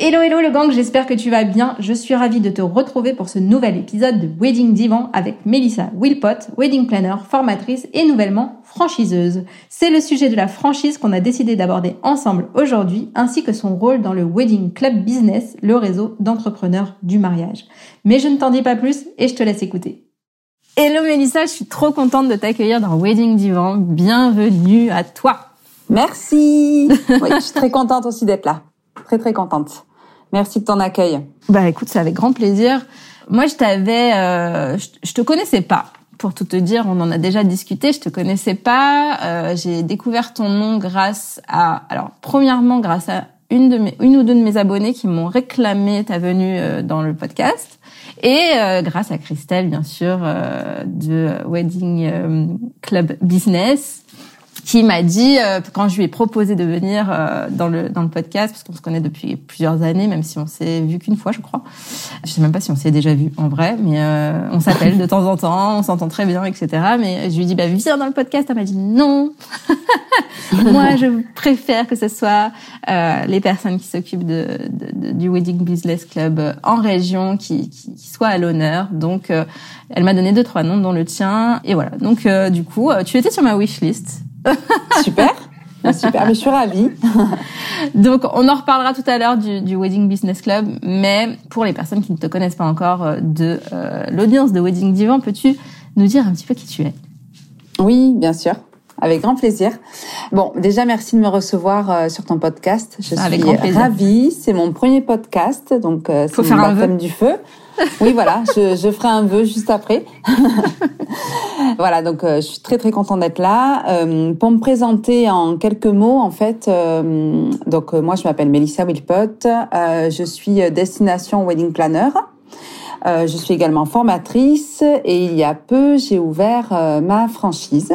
Hello hello le gang, j'espère que tu vas bien. Je suis ravie de te retrouver pour ce nouvel épisode de Wedding Divan avec Melissa Wilpot, wedding planner, formatrice et nouvellement franchiseuse. C'est le sujet de la franchise qu'on a décidé d'aborder ensemble aujourd'hui, ainsi que son rôle dans le Wedding Club Business, le réseau d'entrepreneurs du mariage. Mais je ne t'en dis pas plus et je te laisse écouter. Hello Melissa, je suis trop contente de t'accueillir dans Wedding Divan. Bienvenue à toi. Merci. oui, je suis très contente aussi d'être là. Très très contente. Merci de ton accueil. Bah écoute, c'est avec grand plaisir. Moi, je t'avais, euh, je, te connaissais pas. Pour tout te dire, on en a déjà discuté. Je te connaissais pas. Euh, j'ai découvert ton nom grâce à, alors premièrement grâce à une de mes, une ou deux de mes abonnés qui m'ont réclamé ta venue euh, dans le podcast, et euh, grâce à Christelle bien sûr euh, de Wedding Club Business qui m'a dit euh, quand je lui ai proposé de venir euh, dans le dans le podcast parce qu'on se connaît depuis plusieurs années même si on s'est vu qu'une fois je crois. Je sais même pas si on s'est déjà vu en vrai mais euh, on s'appelle de temps en temps on s'entend très bien etc mais je lui ai dit bah viens dans le podcast. Elle m'a dit non. Moi je préfère que ce soit les personnes qui s'occupent de, de, du wedding business club en région qui, qui, qui soient à l'honneur. Donc elle m'a donné deux trois noms dont le tien et voilà. Donc du coup tu étais sur ma wish list Super. Super, mais je suis ravie. Donc, on en reparlera tout à l'heure du, du, Wedding Business Club, mais pour les personnes qui ne te connaissent pas encore euh, de euh, l'audience de Wedding Divan, peux-tu nous dire un petit peu qui tu es? Oui, bien sûr. Avec grand plaisir. Bon, déjà merci de me recevoir euh, sur ton podcast. Je suis ravie. C'est mon premier podcast, donc euh, c'est mon baptême du feu. Oui, voilà, je, je, ferai un vœu juste après. voilà, donc euh, je suis très très contente d'être là. Euh, pour me présenter en quelques mots, en fait, euh, donc moi je m'appelle Melissa Wilpot, je suis destination wedding planner. je suis également formatrice et il y a peu j'ai ouvert ma franchise.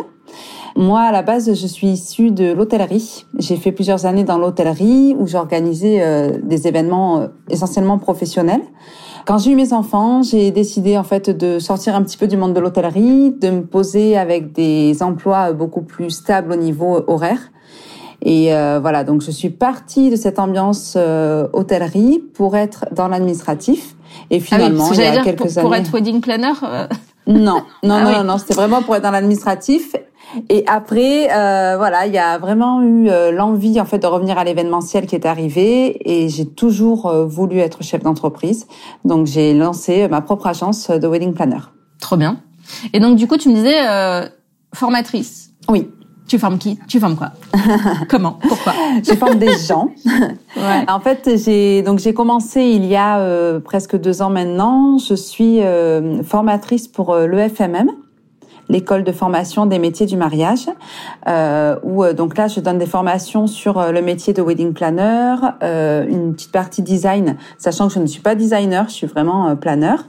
Moi, à la base, je suis issue de l'hôtellerie. J'ai fait plusieurs années dans l'hôtellerie où j'organisais des événements essentiellement professionnels. Quand j'ai eu mes enfants, j'ai décidé en fait de sortir un petit peu du monde de l'hôtellerie, de me poser avec des emplois beaucoup plus stables au niveau horaire. Et euh, voilà, donc je suis partie de cette ambiance euh, hôtellerie pour être dans l'administratif. Et ah finalement, il y a quelques pour, années, pour être wedding planner. Euh, non, non, ah non, non, c'était vraiment pour être dans l'administratif. Et après, euh, voilà, il y a vraiment eu euh, l'envie en fait de revenir à l'événementiel qui est arrivé, et j'ai toujours euh, voulu être chef d'entreprise. Donc j'ai lancé ma propre agence de wedding planner. Trop bien. Et donc du coup, tu me disais euh, formatrice. Oui. Tu formes qui? Tu formes quoi? Comment? Pourquoi? Je forme des gens. ouais. En fait, j'ai donc j'ai commencé il y a euh, presque deux ans maintenant. Je suis euh, formatrice pour euh, l'EFMM, l'école de formation des métiers du mariage, euh, où donc là je donne des formations sur le métier de wedding planner, euh, une petite partie design, sachant que je ne suis pas designer, je suis vraiment planeur,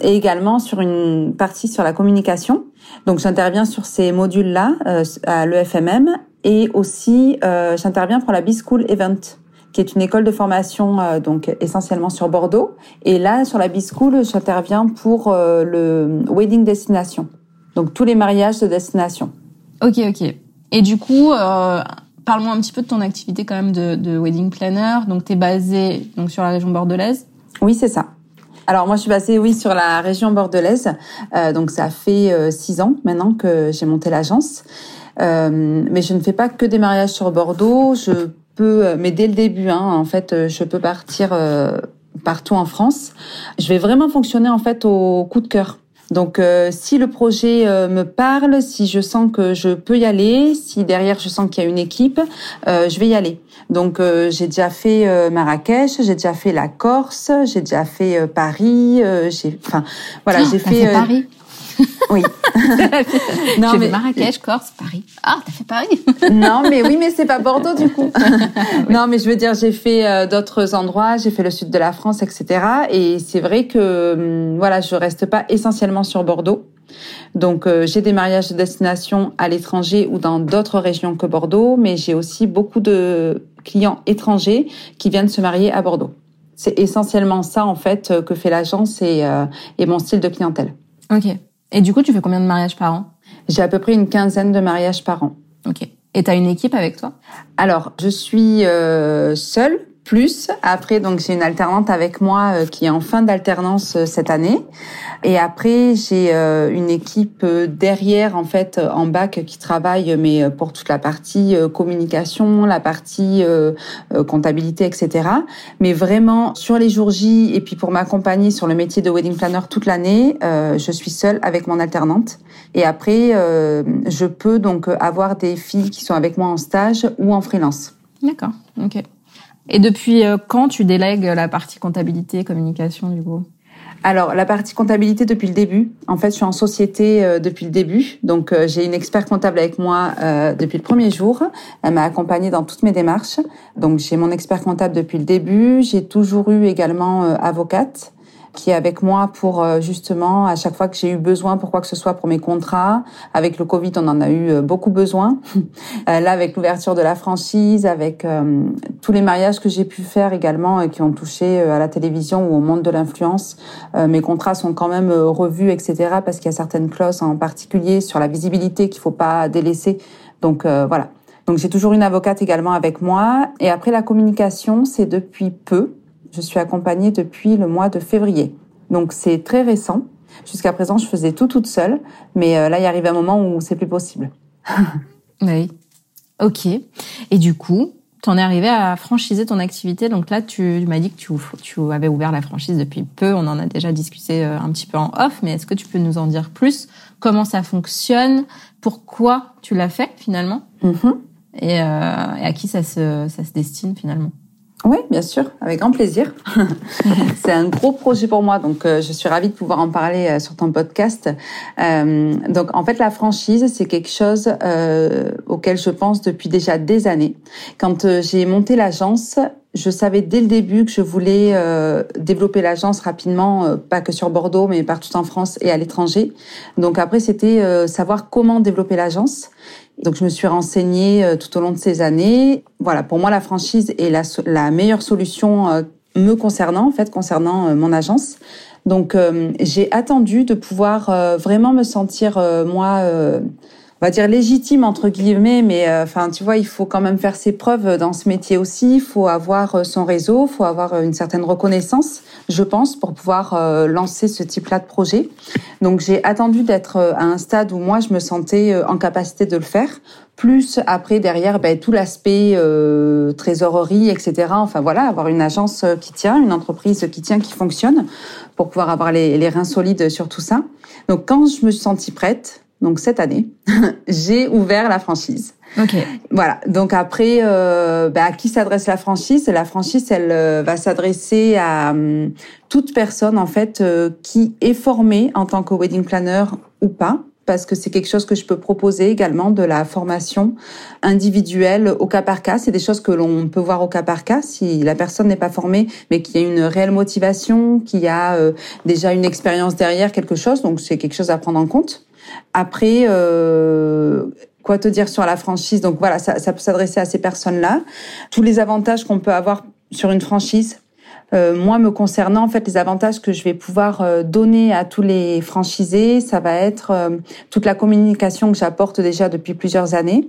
et également sur une partie sur la communication. Donc j'interviens sur ces modules-là euh, à l'EFMM et aussi euh, j'interviens pour la B-School Event qui est une école de formation euh, donc essentiellement sur Bordeaux. Et là, sur la B-School, j'interviens pour euh, le Wedding Destination. Donc tous les mariages de destination. Ok, ok. Et du coup, euh, parle-moi un petit peu de ton activité quand même de, de wedding planner. Donc tu es basé donc sur la région bordelaise? Oui, c'est ça. Alors moi je suis basée oui sur la région bordelaise, euh, donc ça fait euh, six ans maintenant que j'ai monté l'agence. Euh, mais je ne fais pas que des mariages sur Bordeaux. Je peux, mais dès le début, hein, en fait, je peux partir partout en France. Je vais vraiment fonctionner en fait au coup de cœur. Donc si le projet me parle, si je sens que je peux y aller, si derrière je sens qu'il y a une équipe, je vais y aller. Donc j'ai déjà fait Marrakech, j'ai déjà fait la Corse, j'ai déjà fait Paris, j'ai enfin voilà, j'ai fait, fait Paris? Oui. non, j'ai mais... fait Marrakech, Corse, Paris. Ah, t'as fait Paris Non, mais oui, mais c'est pas Bordeaux du coup. Non, mais je veux dire, j'ai fait euh, d'autres endroits, j'ai fait le sud de la France, etc. Et c'est vrai que hum, voilà, je reste pas essentiellement sur Bordeaux. Donc euh, j'ai des mariages de destination à l'étranger ou dans d'autres régions que Bordeaux, mais j'ai aussi beaucoup de clients étrangers qui viennent se marier à Bordeaux. C'est essentiellement ça en fait que fait l'agence et, euh, et mon style de clientèle. Ok. Et du coup, tu fais combien de mariages par an? J'ai à peu près une quinzaine de mariages par an. Ok. Et tu as une équipe avec toi? Alors, je suis euh, seule plus. Après, donc j'ai une alternante avec moi euh, qui est en fin d'alternance euh, cette année. Et après, j'ai euh, une équipe derrière, en fait, en bac qui travaille, mais pour toute la partie communication, la partie comptabilité, etc. Mais vraiment, sur les jours J et puis pour m'accompagner sur le métier de wedding planner toute l'année, je suis seule avec mon alternante. Et après, je peux donc avoir des filles qui sont avec moi en stage ou en freelance. D'accord, ok. Et depuis euh, quand tu délègues la partie comptabilité, communication du coup? Alors, la partie comptabilité depuis le début. En fait, je suis en société euh, depuis le début. Donc, euh, j'ai une expert comptable avec moi depuis le premier jour. Elle m'a accompagnée dans toutes mes démarches. Donc, j'ai mon expert comptable depuis le début. J'ai toujours eu également avocate qui est avec moi pour euh, justement à chaque fois que j'ai eu besoin pour quoi que ce soit pour mes contrats. Avec le Covid, on en a eu euh, beaucoup besoin. Euh, là, avec l'ouverture de la franchise, avec tous les mariages que j'ai pu faire également qui ont touché à la télévision ou au monde de l'influence, mes contrats sont quand même revus, etc. Parce qu'il y a certaines clauses en particulier sur la visibilité qu'il faut pas délaisser. Donc voilà. Donc j'ai toujours une avocate également avec moi. Et après la communication, c'est depuis peu. Je suis accompagnée depuis le mois de février. Donc c'est très récent. Jusqu'à présent, je faisais tout toute seule, mais euh, là, il arrive un moment où c'est plus possible. oui. Ok. Et du coup, tu en es arrivé à franchiser ton activité. Donc là, tu, m'as dit que tu, tu, avais ouvert la franchise depuis peu. On en a déjà discuté euh, un petit peu en off, mais est-ce que tu peux nous en dire plus? Comment ça fonctionne? Pourquoi tu l'as fait finalement? Mm-hmm. et, euh, et, à qui ça se, ça se destine finalement? Oui, bien sûr, avec grand plaisir. c'est un gros projet pour moi, donc euh, je suis ravie de pouvoir en parler euh, sur ton podcast. Euh, donc en fait, la franchise, c'est quelque chose auquel je pense depuis déjà des années. Quand j'ai monté l'agence, je savais dès le début que je voulais développer l'agence rapidement, pas que sur Bordeaux, mais partout en France et à l'étranger. Donc après, c'était savoir comment développer l'agence. Donc je me suis renseignée euh, tout au long de ces années. Voilà, pour moi la franchise est la, la meilleure solution euh, me concernant, en fait, concernant euh, mon agence. Donc j'ai attendu de pouvoir vraiment me sentir moi on va dire légitime entre guillemets, mais enfin tu vois, il faut quand même faire ses preuves dans ce métier aussi. Il faut avoir son réseau, il faut avoir une certaine reconnaissance, je pense, pour pouvoir lancer ce type-là de projet. Donc j'ai attendu d'être à un stade où moi je me sentais en capacité de le faire plus après derrière ben, tout l'aspect euh, trésorerie, etc. Enfin voilà, avoir une agence euh, qui tient, une entreprise qui tient, qui fonctionne, pour pouvoir avoir les, les reins solides sur tout ça. Donc quand je me suis sentie prête, donc cette année, j'ai ouvert la franchise. Ok. Voilà. Donc après, euh, ben, à qui s'adresse la franchise? La franchise, elle euh, va s'adresser à hum, toute personne en fait euh, qui est formée en tant que wedding planner ou pas parce que c'est quelque chose que je peux proposer également de la formation individuelle au cas par cas. C'est des choses que l'on peut voir au cas par cas si la personne n'est pas formée, mais qui a une réelle motivation, qui a euh, déjà une expérience derrière quelque chose. Donc c'est quelque chose à prendre en compte. Après, euh, quoi te dire sur la franchise? Donc voilà, ça, ça peut s'adresser à ces personnes-là. Tous les avantages qu'on peut avoir sur une franchise, euh, moi, me concernant, en fait, les avantages que je vais pouvoir euh, donner à tous les franchisés, ça va être euh, toute la communication que j'apporte déjà depuis plusieurs années,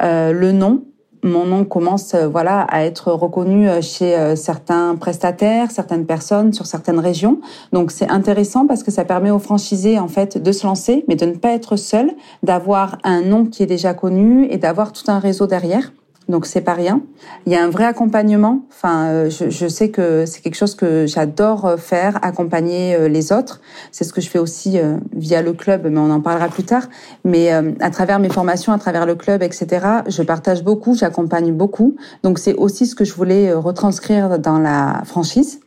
le nom. Mon nom commence, voilà, à être reconnu chez certains prestataires, certaines personnes, sur certaines régions. Donc, c'est intéressant parce que ça permet aux franchisés, en fait, de se lancer, mais de ne pas être seul, d'avoir un nom qui est déjà connu et d'avoir tout un réseau derrière. Donc c'est pas rien. Il y a un vrai accompagnement. Enfin, euh, je, sais que c'est quelque chose que j'adore euh, faire, accompagner euh, les autres. C'est ce que je fais aussi via le club, mais on en parlera plus tard. Mais à travers mes formations, à travers le club, etc., je partage beaucoup, j'accompagne beaucoup. Donc c'est aussi ce que je voulais retranscrire dans la franchise.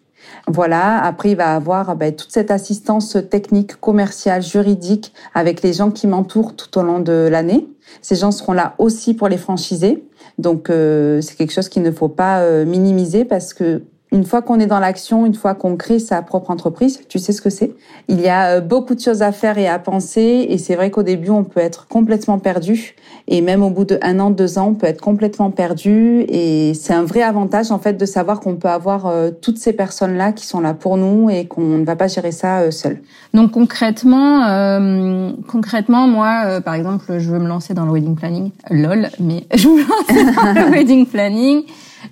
Voilà. Après, il va avoir ben, toute cette assistance technique, commerciale, juridique avec les gens qui m'entourent tout au long de l'année. Ces gens seront là aussi pour les franchisés. Donc euh, c'est quelque chose qu'il ne faut pas euh, minimiser parce que une fois qu'on est dans l'action, une fois qu'on crée sa propre entreprise, tu sais ce que c'est? Il y a euh, beaucoup de choses à faire et à penser, et c'est vrai qu'au début, on peut être complètement perdu, et même au bout de un an, deux ans, on peut être complètement perdu, et c'est un vrai avantage en fait de savoir qu'on peut avoir euh, toutes ces personnes-là qui sont là pour nous et qu'on ne va pas gérer ça euh, seul. Donc concrètement, euh, concrètement, moi, par exemple, je veux me lancer dans le wedding planning, lol, mais je me lancer dans le wedding planning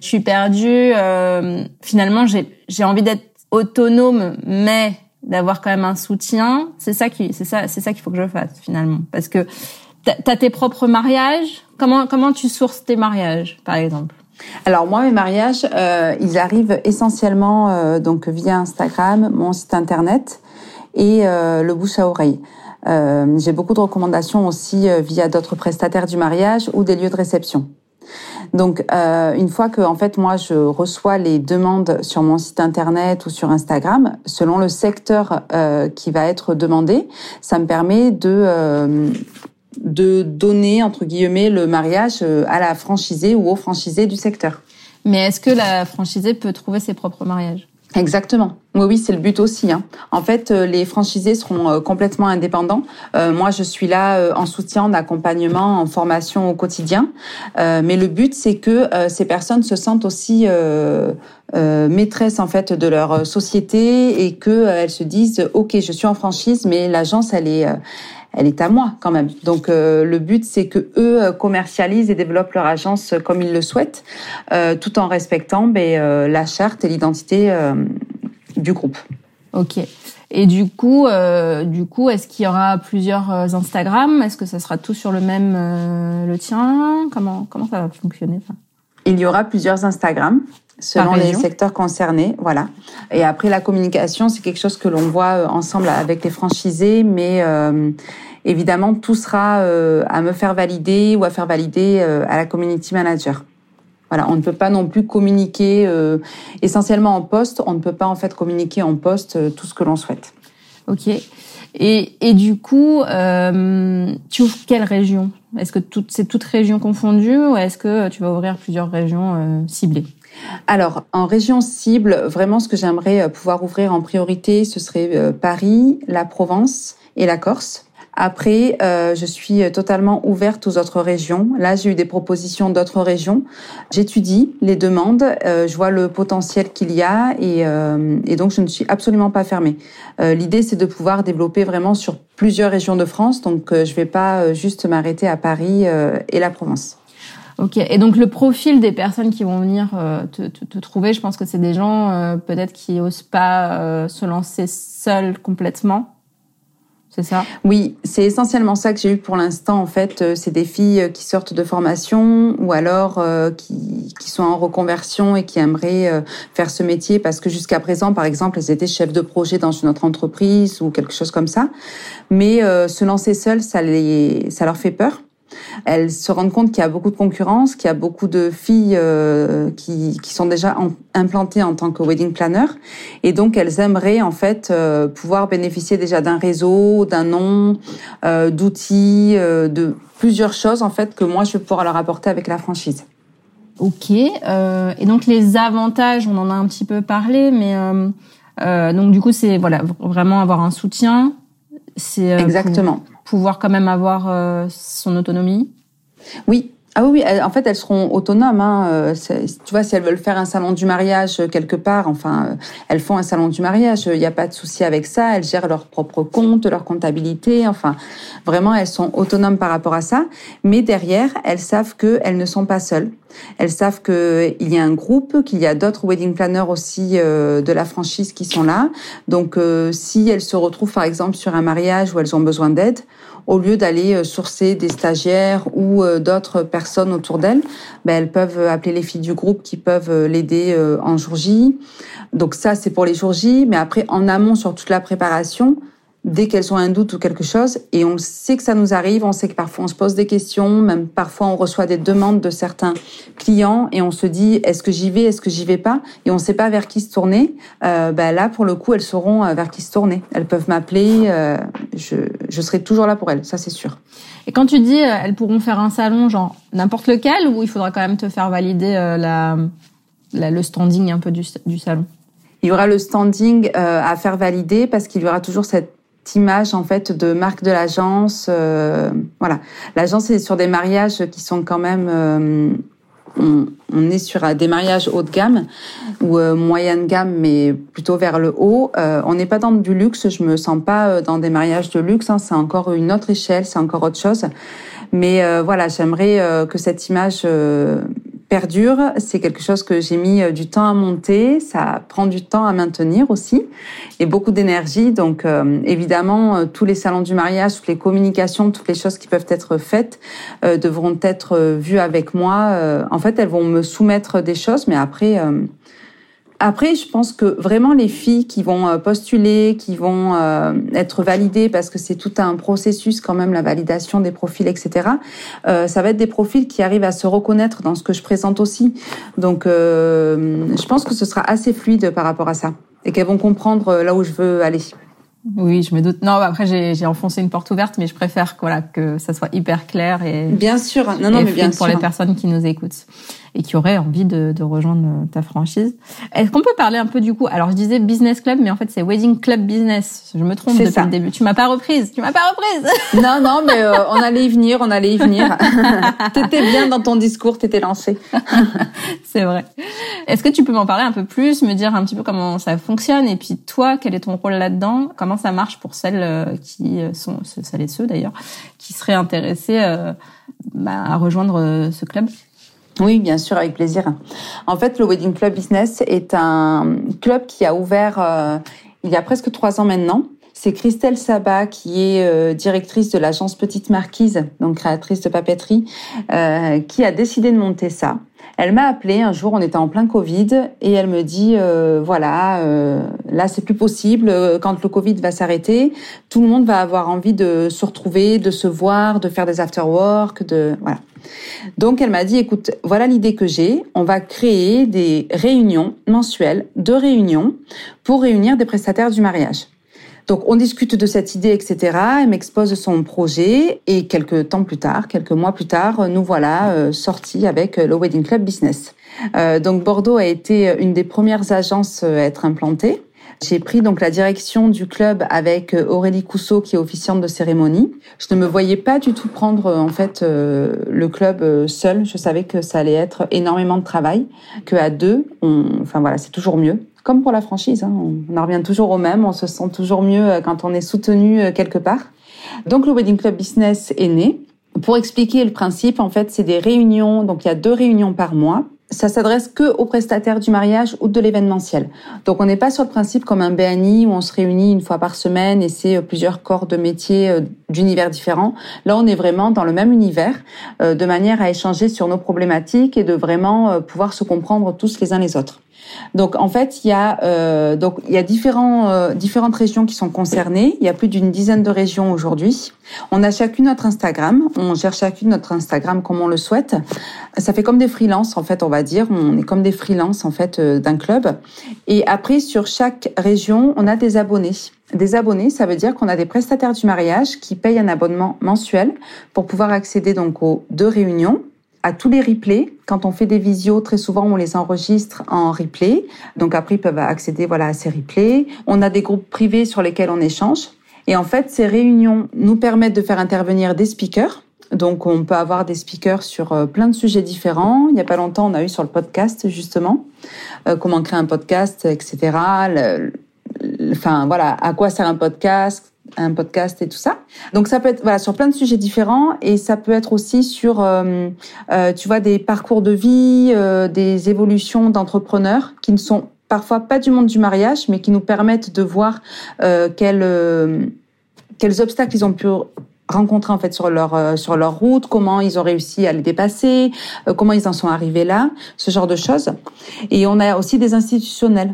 je suis perdue. Euh, finalement, j'ai envie d'être autonome, mais d'avoir quand même un soutien. C'est ça qui, c'est ça, c'est ça qu'il faut que je fasse finalement, parce que t'as tes propres mariages. Comment comment tu sources tes mariages, par exemple? Alors moi, mes mariages, euh, ils arrivent essentiellement euh, donc via Instagram, mon site internet et le bouche à oreille. J'ai beaucoup de recommandations aussi via d'autres prestataires du mariage ou des lieux de réception. Donc, euh, une fois que, en fait, moi, je reçois les demandes sur mon site internet ou sur Instagram, selon le secteur euh, qui va être demandé, ça me permet de euh, de donner entre guillemets le mariage euh, à la franchisée ou au franchisé du secteur. Mais est-ce que la franchisée peut trouver ses propres mariages? Exactement. Oui, oui, c'est le but aussi. Hein. En fait, euh, les franchisés seront euh, complètement indépendants. Euh, moi, je suis là en soutien, en accompagnement, en formation au quotidien. mais le but, c'est que ces personnes se sentent aussi maîtresses en fait de leur société et qu'elles se disent, ok, je suis en franchise, mais l'agence, elle est elle est à moi quand même. Donc euh, le but c'est que eux euh, commercialisent et développent leur agence comme ils le souhaitent, euh, tout en respectant ben, la charte et l'identité du groupe. Ok. Et du coup, du coup, est-ce qu'il y aura plusieurs Instagram? Est-ce que ça sera tout sur le même le tien? Comment comment ça va fonctionner ça? Il y aura plusieurs Instagram selon les secteurs concernés, voilà. Et après la communication, c'est quelque chose que l'on voit euh, ensemble avec les franchisés, mais euh, évidemment tout sera euh, à me faire valider ou à faire valider à la community manager. Voilà, on ne peut pas non plus communiquer essentiellement en poste, on ne peut pas en fait communiquer en poste tout ce que l'on souhaite. Ok. Et, et du coup, tu ouvres quelle région? Est-ce que c'est toute région confondue ou est-ce que tu vas ouvrir plusieurs régions ciblées? Alors, en région cible, vraiment ce que j'aimerais euh, pouvoir ouvrir en priorité, ce serait euh, Paris, la Provence et la Corse. Après, euh, je suis totalement ouverte aux autres régions. Là, j'ai eu des propositions d'autres régions. J'étudie les demandes, je vois le potentiel qu'il y a et, et, donc je ne suis absolument pas fermée. L'idée, c'est de pouvoir développer vraiment sur plusieurs régions de France. Donc, je ne vais pas juste m'arrêter à Paris et la Provence. Ok. Et donc le profil des personnes qui vont venir euh, te, te, te, trouver, je pense que c'est des gens euh, peut-être qui osent pas euh, se lancer seuls complètement. C'est ça? Oui, c'est essentiellement ça que j'ai eu pour l'instant. En fait, c'est des filles qui sortent de formation ou alors qui, qui sont en reconversion et qui aimeraient faire ce métier parce que jusqu'à présent, par exemple, elles étaient chefs de projet dans une autre entreprise ou quelque chose comme ça. Mais se lancer seul, ça les, ça leur fait peur. Elles se rendent compte qu'il y a beaucoup de concurrence, qu'il y a beaucoup de filles euh, qui, qui, sont déjà implantées en tant que wedding planner, et donc elles aimeraient en fait euh, pouvoir bénéficier déjà d'un réseau, d'un nom, euh, d'outils, de plusieurs choses en fait que moi je vais pouvoir leur apporter avec la franchise. Ok. et donc les avantages, on en a un petit peu parlé, mais donc du coup c'est voilà vraiment avoir un soutien. C'est exactement pouvoir quand même avoir euh, son autonomie? Oui. Ah oui, en fait, elles seront autonomes. Hein. Euh, tu vois, si elles veulent faire un salon du mariage quelque part, enfin, euh, elles font un salon du mariage. Il n'y a pas de souci avec ça. Elles gèrent leur propre compte, leur comptabilité. Enfin, vraiment, elles sont autonomes par rapport à ça. Mais derrière, elles savent qu'elles ne sont pas seules. Elles savent qu'il y a un groupe, qu'il y a d'autres wedding planners aussi euh, de la franchise qui sont là. Donc, euh, si elles se retrouvent par exemple sur un mariage où elles ont besoin d'aide, au lieu d'aller euh, sourcer des stagiaires ou d'autres personnes autour d'elles, ben, elles peuvent appeler les filles du groupe qui peuvent l'aider en jour J. Donc ça, c'est pour les jours J. Mais après, en amont, sur toute la préparation, dès qu'elles ont un doute ou quelque chose, et on sait que ça nous arrive, on sait que parfois on se pose des questions, même parfois on reçoit des demandes de certains clients et on se dit est-ce que j'y vais, est-ce que j'y vais pas, et on ne sait pas vers qui se tourner. Euh, ben là, pour le coup, elles sauront euh, vers qui se tourner. Elles peuvent m'appeler, euh, je, je serai toujours là pour elles, ça c'est sûr. Et quand tu dis elles pourront faire un salon, genre n'importe lequel, ou il faudra quand même te faire valider la, la, le standing un peu du, du salon? Il y aura le standing à faire valider parce qu'il y aura toujours cette image en fait de marque de l'agence. Euh, voilà, l'agence est sur des mariages qui sont quand même. Euh, on, est sur des mariages haut de gamme ou euh, moyenne gamme, mais plutôt vers le haut. on n'est pas dans du luxe. Je me sens pas dans des mariages de luxe. Hein, c'est encore une autre échelle, c'est encore autre chose. Mais voilà, j'aimerais que cette image perdure. C'est quelque chose que j'ai mis euh, du temps à monter. Ça prend du temps à maintenir aussi et beaucoup d'énergie. Donc, euh, évidemment, euh, tous les salons du mariage, toutes les communications, toutes les choses qui peuvent être faites devront être vues avec moi. en fait, elles vont me soumettre des choses, mais après, après, je pense que vraiment les filles qui vont euh, postuler, qui vont euh, être validées, parce que c'est tout un processus quand même, la validation des profils, etc. Euh, ça va être des profils qui arrivent à se reconnaître dans ce que je présente aussi. Donc, je pense que ce sera assez fluide par rapport à ça et qu'elles vont comprendre là où je veux aller. Oui, je me doute. Non, après j'ai enfoncé une porte ouverte, mais je préfère voilà que ça soit hyper clair et bien sûr. Non, non, mais bien pour les personnes qui nous écoutent et qui auraient envie de, de rejoindre ta franchise. Est-ce qu'on peut parler un peu du coup Alors je disais business club, mais en fait c'est wedding club business. Je me trompe depuis le début. Tu m'as pas reprise. Tu m'as pas reprise. non, non, mais euh, on allait y venir, on allait y venir. t'étais bien dans ton discours, t'étais lancé. c'est vrai. Est-ce que tu peux m'en parler un peu plus, me dire un petit peu comment ça fonctionne? Et puis toi, quel est ton rôle là-dedans? Comment ça marche pour celles euh, qui euh, sont celles et ceux d'ailleurs qui seraient intéressées bah, à rejoindre ce club? Oui, bien sûr, avec plaisir. En fait, le Wedding Club Business est un club qui a ouvert euh, il y a presque trois ans maintenant. C'est Christelle Sabat qui est euh, directrice de l'agence Petite Marquise, donc créatrice de papeterie, euh, qui a décidé de monter ça. Elle m'a appelé un jour, on était en plein Covid, et elle me dit voilà, là c'est plus possible. Quand le Covid va s'arrêter, tout le monde va avoir envie de se retrouver, de se voir, de faire des after work, de voilà. Donc elle m'a dit, écoute, voilà l'idée que j'ai. On va créer des réunions mensuelles, deux réunions, pour réunir des prestataires du mariage. Donc on discute de cette idée, etc. Elle m'expose son projet et quelques temps plus tard, quelques mois plus tard, nous voilà euh, sortis avec le Wedding Club Business. Euh, donc Bordeaux a été une des premières agences à être implantée. J'ai pris donc la direction du club avec euh, Aurélie Cousseau qui est officiante de cérémonie. Je ne me voyais pas du tout prendre euh, en fait euh, le club seul. Je savais que ça allait être énormément de travail, que à deux, on, enfin voilà, c'est toujours mieux. Comme pour la franchise, hein, on en revient toujours au même. On se sent toujours mieux quand on est soutenu quelque part. Donc le Wedding Club Business est né. Pour expliquer le principe, en fait, c'est des réunions. Donc il y a deux réunions par mois ça s'adresse que aux prestataires du mariage ou de l'événementiel. Donc on n'est pas sur le principe comme un BNI où on se réunit une fois par semaine et c'est euh, plusieurs corps de métiers euh, d'univers différents. Là, on est vraiment dans le même univers euh, de manière à échanger sur nos problématiques et de vraiment pouvoir se comprendre tous les uns les autres. Donc en fait, il y a euh, donc il y a différents euh, différentes régions qui sont concernées. Il y a plus d'une dizaine de régions aujourd'hui. On a chacune notre Instagram. On gère chacune notre Instagram comme on le souhaite. Ça fait comme des freelances en fait, on va dire. On est comme des freelances en fait euh, d'un club. Et après, sur chaque région, on a des abonnés. Des abonnés, ça veut dire qu'on a des prestataires du mariage qui payent un abonnement mensuel pour pouvoir accéder donc aux deux réunions à tous les replays. Quand on fait des visios, très souvent on les enregistre en replay. Donc après ils peuvent accéder voilà à ces replays. On a des groupes privés sur lesquels on échange. Et en fait, ces réunions nous permettent de faire intervenir des speakers. Donc on peut avoir des speakers sur euh, plein de sujets différents. Il n'y a pas longtemps, on a eu sur le podcast justement euh, comment créer un podcast, etc. enfin voilà, à quoi sert un podcast un podcast et tout ça. Donc ça peut être voilà sur plein de sujets différents et ça peut être aussi sur euh, euh, tu vois des parcours de vie, euh, des évolutions d'entrepreneurs qui ne sont parfois pas du monde du mariage, mais qui nous permettent de voir quels quels obstacles ils ont pu rencontrer en fait sur leur sur leur route, comment ils ont réussi à les dépasser, comment ils en sont arrivés là, ce genre de choses. Et on a aussi des institutionnels.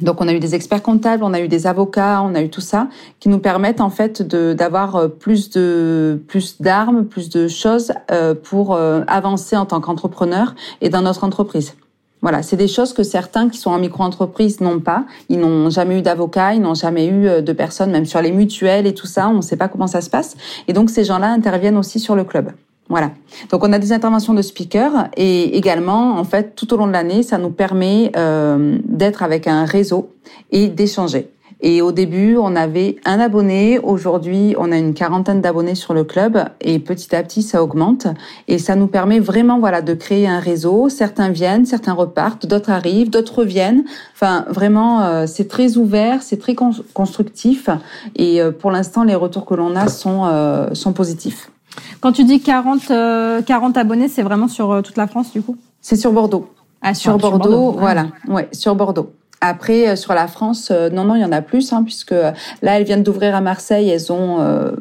Donc on a eu des experts comptables, on a eu des avocats, on a eu tout ça qui nous permettent en fait d'avoir euh, plus de plus d'armes, plus de choses euh, pour euh, avancer en tant qu'entrepreneur et dans notre entreprise. Voilà, c'est des choses que certains qui sont en micro-entreprise n'ont pas. Ils n'ont jamais eu d'avocat, ils n'ont jamais eu de personnes, même sur les mutuelles et tout ça, on ne sait pas comment ça se passe. Et donc ces gens-là interviennent aussi sur le club. Voilà. Donc on a des interventions de speakers et également, en fait, tout au long de l'année, ça nous permet euh, d'être avec un réseau et d'échanger. Et au début, on avait un abonné. Aujourd'hui, on a une quarantaine d'abonnés sur le club et petit à petit, ça augmente. Et ça nous permet vraiment, voilà, de créer un réseau. Certains viennent, certains repartent, d'autres arrivent, d'autres reviennent. Enfin, vraiment, euh, c'est très ouvert, c'est très constructif. Et euh, pour l'instant, les retours que l'on a sont, euh, sont positifs. Quand tu dis 40, 40 euh, abonnés, c'est vraiment sur euh, toute la France, du coup? C'est sur Bordeaux. Ah, sur, Bordeaux, voilà. Ouais, sur Bordeaux. Après, euh, sur la France, non, non, il y en a plus, hein, puisque là, elles viennent d'ouvrir à Marseille, elles ont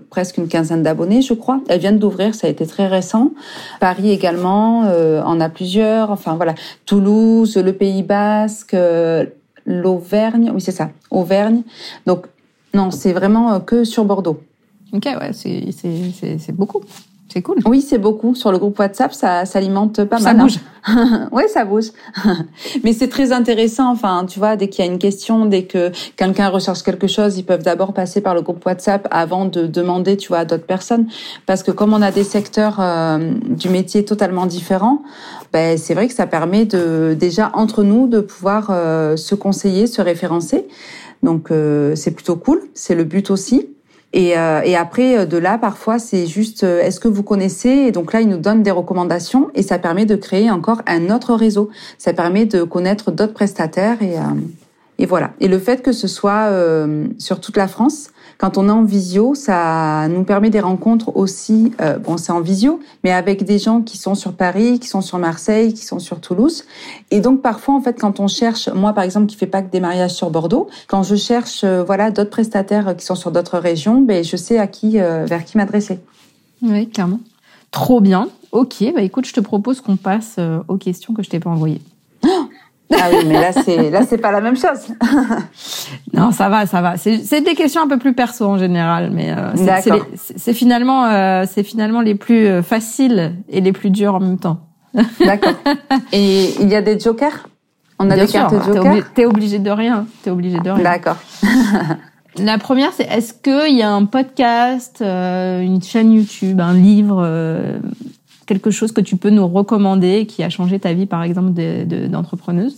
presque une quinzaine d'abonnés, je crois. Elles viennent d'ouvrir, ça a été très récent. Paris également, en a plusieurs. Enfin voilà, Toulouse, le Pays Basque, l'Auvergne, oui c'est ça, Auvergne. Donc non, c'est vraiment que sur Bordeaux. Ok, ouais, c'est beaucoup. C'est cool. Oui, c'est beaucoup. Sur le groupe WhatsApp, ça s'alimente pas mal. Ça bouge. oui, ça bouge. Mais c'est très intéressant. Enfin, tu vois, dès qu'il y a une question, dès que quelqu'un recherche quelque chose, ils peuvent d'abord passer par le groupe WhatsApp avant de demander, tu vois, à d'autres personnes. Parce que comme on a des secteurs euh, du métier totalement différents, ben, c'est vrai que ça permet de déjà entre nous de pouvoir euh, se conseiller, se référencer. Donc euh, c'est plutôt cool. C'est le but aussi. Et, euh, et après, euh, de là, parfois, c'est juste, euh, est-ce que vous connaissez? Et donc là, ils nous donnent des recommandations et ça permet de créer encore un autre réseau. Ça permet de connaître d'autres prestataires et, et voilà. Et le fait que ce soit sur toute la France, quand on est en visio, ça nous permet des rencontres aussi, euh, bon c'est en visio, mais avec des gens qui sont sur Paris, qui sont sur Marseille, qui sont sur Toulouse. Et donc parfois en fait quand on cherche, moi par exemple qui fais pas que des mariages sur Bordeaux, quand je cherche euh, voilà d'autres prestataires qui sont sur d'autres régions, ben je sais à qui euh, vers qui m'adresser. Oui, clairement. Trop bien. Ok, bah écoute, je te propose qu'on passe aux questions que je t'ai pas envoyées. Oh ah oui, mais là c'est là c'est pas la même chose. non, ça va, ça va. C'est des questions un peu plus perso en général, mais euh, c'est finalement euh, c'est finalement les plus euh, faciles et les plus durs en même temps. D'accord. Et il y a des jokers? On a des cartes jokers? T'es obligé de rien. T'es obligé de rien. D'accord. La première, c'est est-ce qu'il y a un podcast, une chaîne YouTube, un livre, quelque chose que tu peux nous recommander qui a changé ta vie, par exemple, d'entrepreneuse?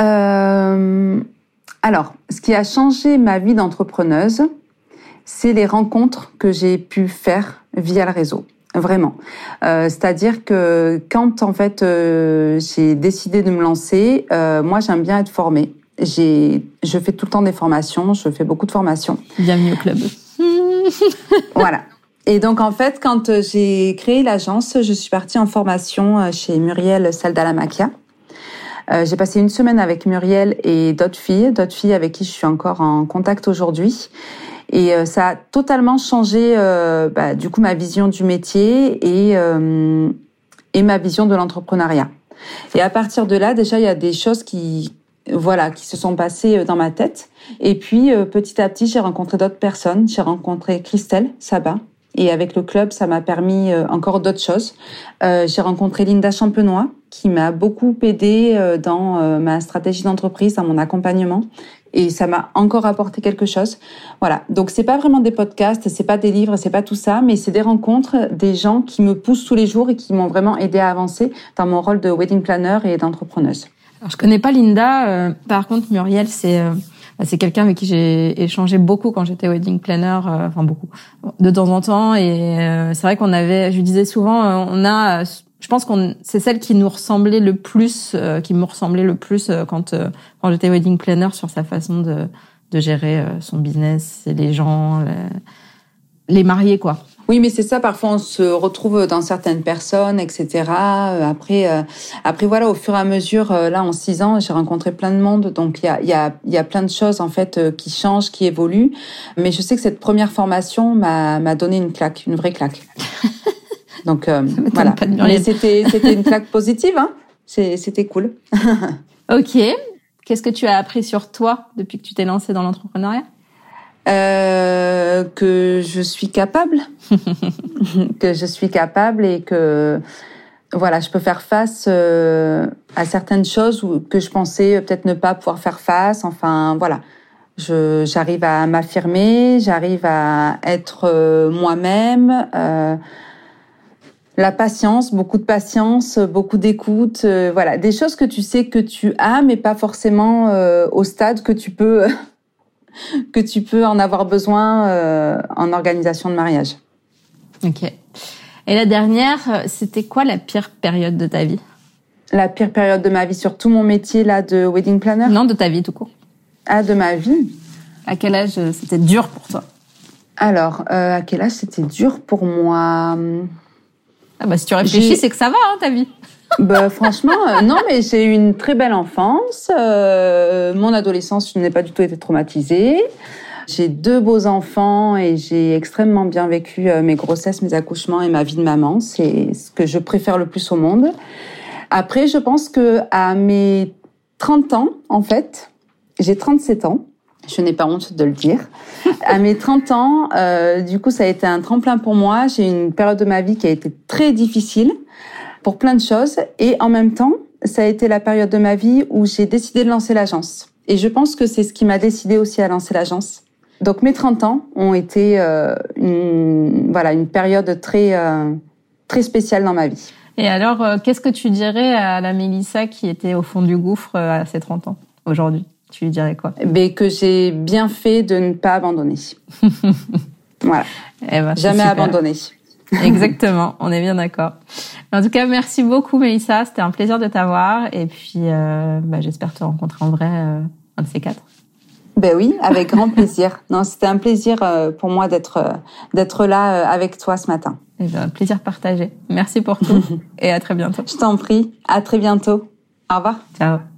Euh, Alors, ce qui a changé ma vie d'entrepreneuse, c'est les rencontres que j'ai pu faire via le réseau. Vraiment. Euh, C'est-à-dire que quand en fait euh, j'ai décidé de me lancer, moi j'aime bien être formée. J'ai, je fais tout le temps des formations, je fais beaucoup de formations. Bienvenue au club. voilà. Et donc en fait, quand euh, j'ai créé l'agence, je suis partie en formation euh, chez Muriel Saldalamakia. Euh, j'ai passé une semaine avec Muriel et d'autres filles, d'autres filles avec qui je suis encore en contact aujourd'hui. Et euh, ça a totalement changé, euh, bah, du coup, ma vision du métier et, et ma vision de l'entrepreneuriat. Et à partir de là, déjà, il y a des choses qui, voilà, qui se sont passées dans ma tête. Et puis, petit à petit, j'ai rencontré d'autres personnes. J'ai rencontré Christelle Sabat, et avec le club, ça m'a permis euh, encore d'autres choses. Euh, j'ai rencontré Linda Champenois, qui m'a beaucoup aidé euh, dans ma stratégie d'entreprise, dans mon accompagnement. Et ça m'a encore apporté quelque chose. Voilà. Donc c'est pas vraiment des podcasts, c'est pas des livres, c'est pas tout ça, mais c'est des rencontres, des gens qui me poussent tous les jours et qui m'ont vraiment aidé à avancer dans mon rôle de wedding planner et d'entrepreneuse. Alors je connais pas Linda. par contre Muriel, c'est bah, c'est quelqu'un avec qui j'ai échangé beaucoup quand j'étais wedding planner, euh, enfin beaucoup, de temps en temps. Et euh, c'est vrai qu'on avait, je lui disais souvent, euh, on a, je pense qu'on, c'est celle qui nous ressemblait le plus, qui me ressemblait le plus quand quand j'étais wedding planner sur sa façon de gérer son business et les gens, les mariés, quoi. Oui, mais c'est ça. Parfois, on se retrouve dans certaines personnes, etc. Euh, après, euh, après voilà, au fur et à mesure, euh, là, en six ans, j'ai rencontré plein de monde. Donc, il y a, y, a, y a plein de choses en fait qui changent, qui évoluent. Mais je sais que cette première formation m'a m'a donné une claque, une vraie claque. Donc voilà. Mais c'était c'était une claque positive. Hein c'était cool. ok. Qu'est-ce que tu as appris sur toi depuis que tu t'es lancée dans l'entrepreneuriat? Euh, que je suis capable, que je suis capable et que voilà, je peux faire face euh, à certaines choses que je pensais peut-être ne pas pouvoir faire face. Enfin, voilà, j'arrive à m'affirmer, j'arrive à être euh, moi-même. Euh, la patience, beaucoup de patience, beaucoup d'écoute, voilà, des choses que tu sais que tu as, mais pas forcément au stade que tu peux que tu peux en avoir besoin euh, en organisation de mariage. Ok. Et la dernière, euh, c'était quoi la pire période de ta vie? La pire période de ma vie sur tout mon métier là de wedding planner? Non, de ta vie tout court. Ah, de ma vie? À quel âge euh, c'était dur pour toi? Alors, à quel âge c'était dur pour moi? Ah bah si tu réfléchis, c'est que ça va hein, ta vie. Bah, franchement, euh, non, mais j'ai eu une très belle enfance. Euh, mon adolescence, je n'ai pas du tout été traumatisée. J'ai deux beaux enfants et j'ai extrêmement bien vécu euh, mes grossesses, mes accouchements et ma vie de maman. C'est ce que je préfère le plus au monde. Après, je pense que à mes 30 ans, en fait, j'ai 37 ans. Je n'ai pas honte de le dire. À mes 30 ans, euh, du coup, ça a été un tremplin pour moi. J'ai eu une période de ma vie qui a été très difficile pour plein de choses. Et en même temps, ça a été la période de ma vie où j'ai décidé de lancer l'agence. Et je pense que c'est ce qui m'a décidé aussi à lancer l'agence. Donc mes 30 ans ont été euh, une, voilà, une période très, euh, très spéciale dans ma vie. Et alors, euh, qu'est-ce que tu dirais à la Mélissa qui était au fond du gouffre à ses 30 ans aujourd'hui? Tu lui dirais quoi? Ben, Que j'ai bien fait de ne pas abandonner. voilà. Eh ben, Jamais abandonner. Exactement, on est bien d'accord. En tout cas, merci beaucoup Mélissa, c'était un plaisir de t'avoir et puis euh, bah, j'espère te rencontrer en vrai euh, un de ces quatre. Ben oui, avec grand plaisir. Non, c'était un plaisir euh, pour moi d'être euh, d'être là avec toi ce matin. Et eh ben, un plaisir partagé. Merci pour tout et à très bientôt. Je t'en prie, à très bientôt. Au revoir. Ciao.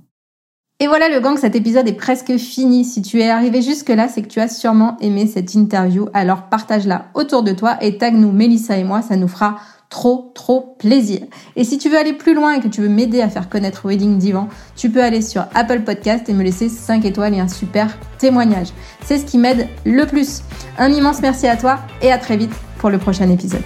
Et voilà le gang, cet épisode est presque fini. Si tu es arrivé jusque-là, c'est que tu as sûrement aimé cette interview. Alors partage-la autour de toi et tag nous Mélissa et moi, ça nous fera trop trop plaisir. Et si tu veux aller plus loin et que tu veux m'aider à faire connaître Wedding Divan, tu peux aller sur Apple Podcast et me laisser 5 étoiles et un super témoignage. C'est ce qui m'aide le plus. Un immense merci à toi et à très vite pour le prochain épisode.